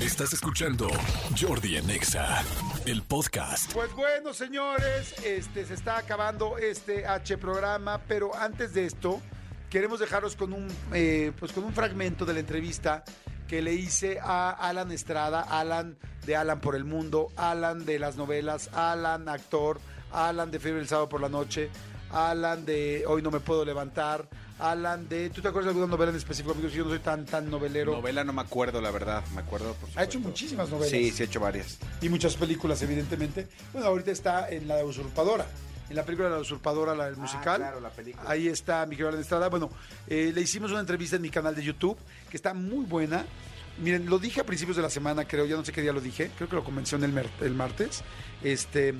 Estás escuchando Jordi en Exa, el podcast. Pues bueno, señores, este se está acabando este H programa, pero antes de esto queremos dejaros con un eh, pues con un fragmento de la entrevista que le hice a Alan Estrada, Alan de Alan por el Mundo, Alan de las novelas, Alan actor, Alan de Fiebre el sábado por la noche, Alan de Hoy no me puedo levantar, Alan de ¿Tú te acuerdas de alguna novela en específico? Amigos, yo no soy tan tan novelero. Novela no me acuerdo, la verdad. Me acuerdo, por Ha hecho muchísimas novelas. Sí, sí, ha hecho varias. y muchas películas, evidentemente. Bueno, ahorita está en la Usurpadora. En la película la Usurpadora, la del musical. claro, la película. Ahí está Miguel Alan Estrada. Bueno, eh, le hicimos una entrevista en mi canal de YouTube, que está muy buena. Miren, lo dije a principios de la semana, creo, ya no sé qué día lo dije, creo que lo convenció el, el martes. Este,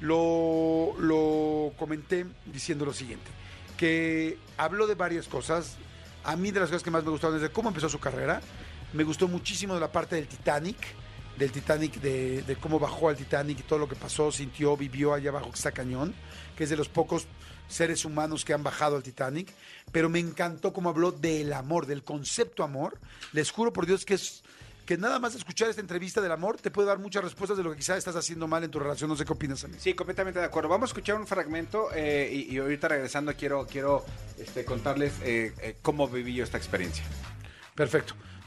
lo, lo comenté diciendo lo siguiente, que habló de varias cosas. A mí de las cosas que más me gustaron es de cómo empezó su carrera. Me gustó muchísimo la parte del Titanic, del Titanic, de, de cómo bajó al Titanic y todo lo que pasó, sintió, vivió allá abajo, que está cañón, que es de los pocos seres humanos que han bajado al Titanic. Pero me encantó cómo habló del amor, del concepto amor. Les juro por Dios que es que nada más escuchar esta entrevista del amor te puede dar muchas respuestas de lo que quizás estás haciendo mal en tu relación. No sé qué opinas, amigo. Sí, completamente de acuerdo. Vamos a escuchar un fragmento eh, y, y ahorita regresando quiero, quiero este, contarles eh, eh, cómo viví yo esta experiencia. Perfecto.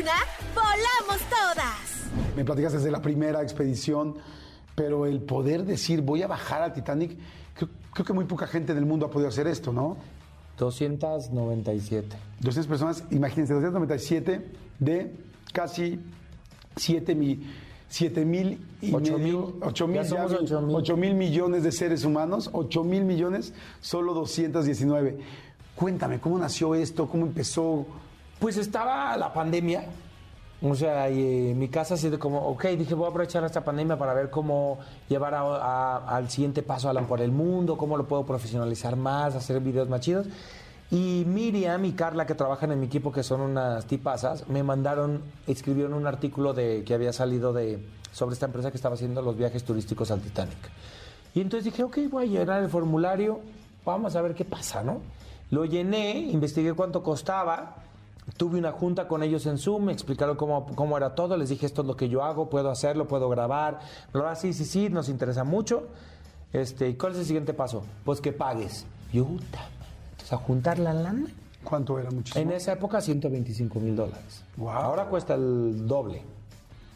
una, volamos todas. Me platicas desde la primera expedición, pero el poder decir voy a bajar al Titanic, creo, creo que muy poca gente en el mundo ha podido hacer esto, ¿no? 297. 200 personas, imagínense, 297 de casi 7 mil, 7 mil y Ocho medio, mil. 8 mil, Ya ya, ocho mil. 8 mil millones de seres humanos, 8 mil millones, solo 219. Cuéntame, ¿cómo nació esto? ¿Cómo empezó? Pues estaba la pandemia. O sea, y, eh, mi casa así de como, ok, dije, voy a aprovechar esta pandemia para ver cómo llevar a- a- al siguiente paso a Alan por el mundo, cómo lo puedo profesionalizar más, hacer videos más chidos. Y Miriam y Carla, que trabajan en mi equipo, que son unas tipazas, me mandaron, escribieron un artículo de, que había salido de, sobre esta empresa que estaba haciendo los viajes turísticos al Titanic. Y entonces dije, ok, voy a llenar el formulario, vamos a ver qué pasa, ¿no? Lo llené, investigué cuánto costaba, tuve una junta con ellos en Zoom, me explicaron cómo, cómo era todo, les dije, esto es lo que yo hago, puedo hacerlo, puedo grabar, bla, bla, sí, sí, nos interesa mucho. Este, ¿y ¿Cuál es el siguiente paso? Pues que pagues. Yo. Entonces, a juntar la lana. ¿Cuánto era? Muchísimo. En esa época, 125 mil dólares. Wow. Ahora cuesta el doble.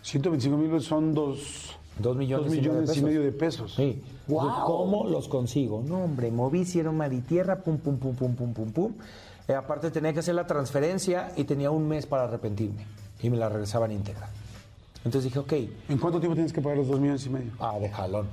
125 mil son dos, Dos millones, dos y medio de millones y pesos. medio de pesos. Sí. Dije, ¿Cómo los consigo? No, hombre, moví, hicieron mar y tierra, pum, pum, pum, pum, pum, pum, pum. Eh, aparte tenía que hacer la transferencia y tenía un mes para arrepentirme. Y me la regresaban íntegra. Entonces dije, ok, ¿En cuánto tiempo tienes que pagar los dos millones y medio? ah, de jalón.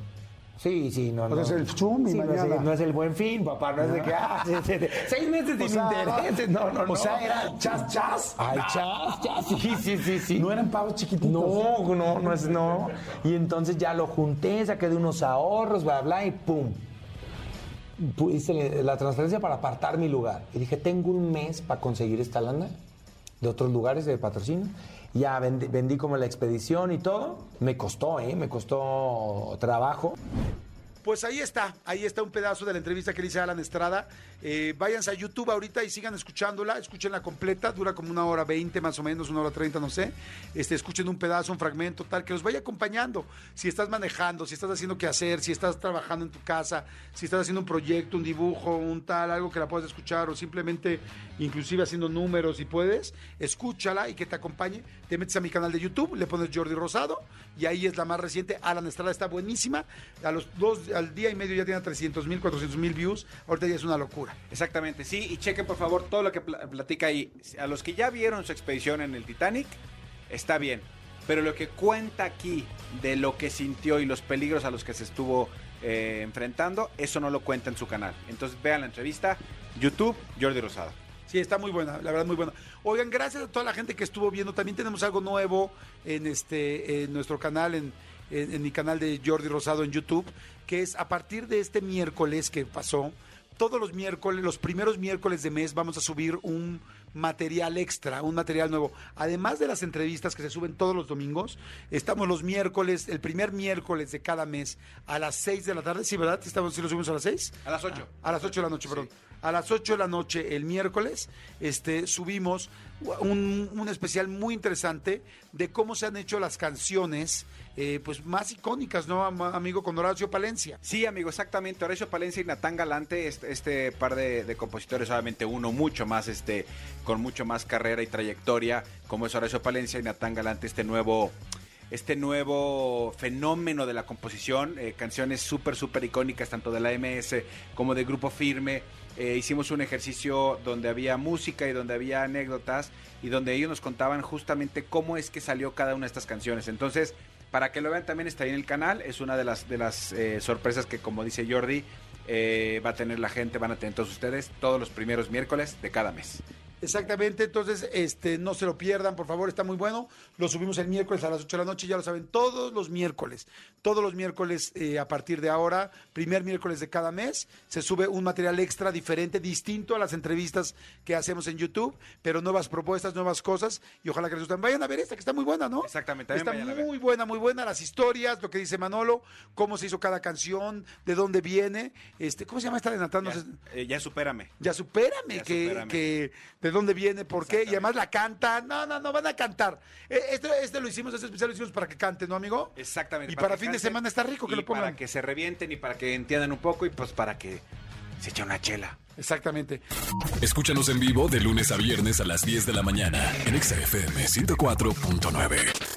Sí, sí, no, no. es el zoom y Sí, no, es, mañana. no es el buen fin, papá, no es de que, ah, sí, sí, sí. seis meses sin intereses, no, no, no. O sea, era chas, chas. Ay, chas, chas, sí, sí, sí, sí. No eran pagos chiquititos. No, no, no es no. Y entonces ya lo junté, saqué de unos ahorros, bla, bla, y pum. Hice la transferencia para apartar mi lugar. Y dije, tengo un mes para conseguir esta lana de otros lugares de patrocinio. Ya vendí, vendí como la expedición y todo. Me costó, ¿eh? Me costó trabajo. Pues ahí está, ahí está un pedazo de la entrevista que le hice Alan Estrada. Eh, váyanse a YouTube ahorita y sigan escuchándola, escúchenla completa, dura como una hora veinte más o menos, una hora treinta, no sé. Este, escuchen un pedazo, un fragmento, tal, que los vaya acompañando. Si estás manejando, si estás haciendo qué hacer, si estás trabajando en tu casa, si estás haciendo un proyecto, un dibujo, un tal, algo que la puedas escuchar, o simplemente, inclusive haciendo números, si puedes, escúchala y que te acompañe. Te metes a mi canal de YouTube, le pones Jordi Rosado, y ahí es la más reciente. Alan Estrada está buenísima. A los dos al día y medio ya tiene 300 mil, 400 mil views. Ahorita ya es una locura. Exactamente, sí, y chequen por favor todo lo que pla- platica ahí. A los que ya vieron su expedición en el Titanic, está bien. Pero lo que cuenta aquí de lo que sintió y los peligros a los que se estuvo eh, enfrentando, eso no lo cuenta en su canal. Entonces vean la entrevista, YouTube, Jordi Rosado. Sí, está muy buena, la verdad muy buena. Oigan, gracias a toda la gente que estuvo viendo. También tenemos algo nuevo en este en nuestro canal, en, en- en mi canal de Jordi Rosado en YouTube, que es a partir de este miércoles que pasó, todos los miércoles, los primeros miércoles de mes vamos a subir un material extra, un material nuevo. Además de las entrevistas que se suben todos los domingos, estamos los miércoles, el primer miércoles de cada mes a las 6 de la tarde, ¿sí, verdad? ¿Estamos, si lo subimos a las 6? A las 8. A las 8 de la noche, perdón. A las 8 de la noche el miércoles este, subimos un, especial muy interesante de cómo se han hecho las canciones eh, pues más icónicas, ¿no, am- amigo? Con Horacio Palencia. Sí, amigo, exactamente. Horacio Palencia y Natán Galante, este, este par de, de compositores, obviamente uno mucho más, este, con mucho más carrera y trayectoria, como es Horacio Palencia y Natán Galante, este nuevo, este nuevo fenómeno de la composición, eh, canciones súper, súper icónicas, tanto de la MS como de Grupo Firme. Eh, hicimos un ejercicio donde había música y donde había anécdotas y donde ellos nos contaban justamente cómo es que salió cada una de estas canciones. Entonces, para que lo vean también está ahí en el canal. Es una de las, de las eh, sorpresas que, como dice Jordi, eh, va a tener la gente, van a tener todos ustedes todos los primeros miércoles de cada mes. Exactamente, entonces este no se lo pierdan, por favor, está muy bueno. Lo subimos el miércoles a las 8 de la noche, ya lo saben, todos los miércoles. Todos los miércoles eh, a partir de ahora, primer miércoles de cada mes, se sube un material extra diferente, distinto a las entrevistas que hacemos en YouTube, pero nuevas propuestas, nuevas cosas, y ojalá que les gusten. Vayan a ver esta, que está muy buena, ¿no? Exactamente, Está vayan a ver. muy buena, muy buena, las historias, lo que dice Manolo, cómo se hizo cada canción, de dónde viene, este, ¿cómo se llama esta de Natán? No Ya, sé. eh, ya supérame. Ya supérame, Ya que, supérame. que de dónde viene, por qué, y además la cantan. No, no, no, van a cantar. Eh, Este, este lo hicimos, este especial lo hicimos para que canten, ¿no, amigo? Exactamente. Y para, fin de semana está rico que y lo pongan. Para que se revienten y para que entiendan un poco y pues para que se eche una chela. Exactamente. Escúchanos en vivo de lunes a viernes a las 10 de la mañana en Exa FM 104.9.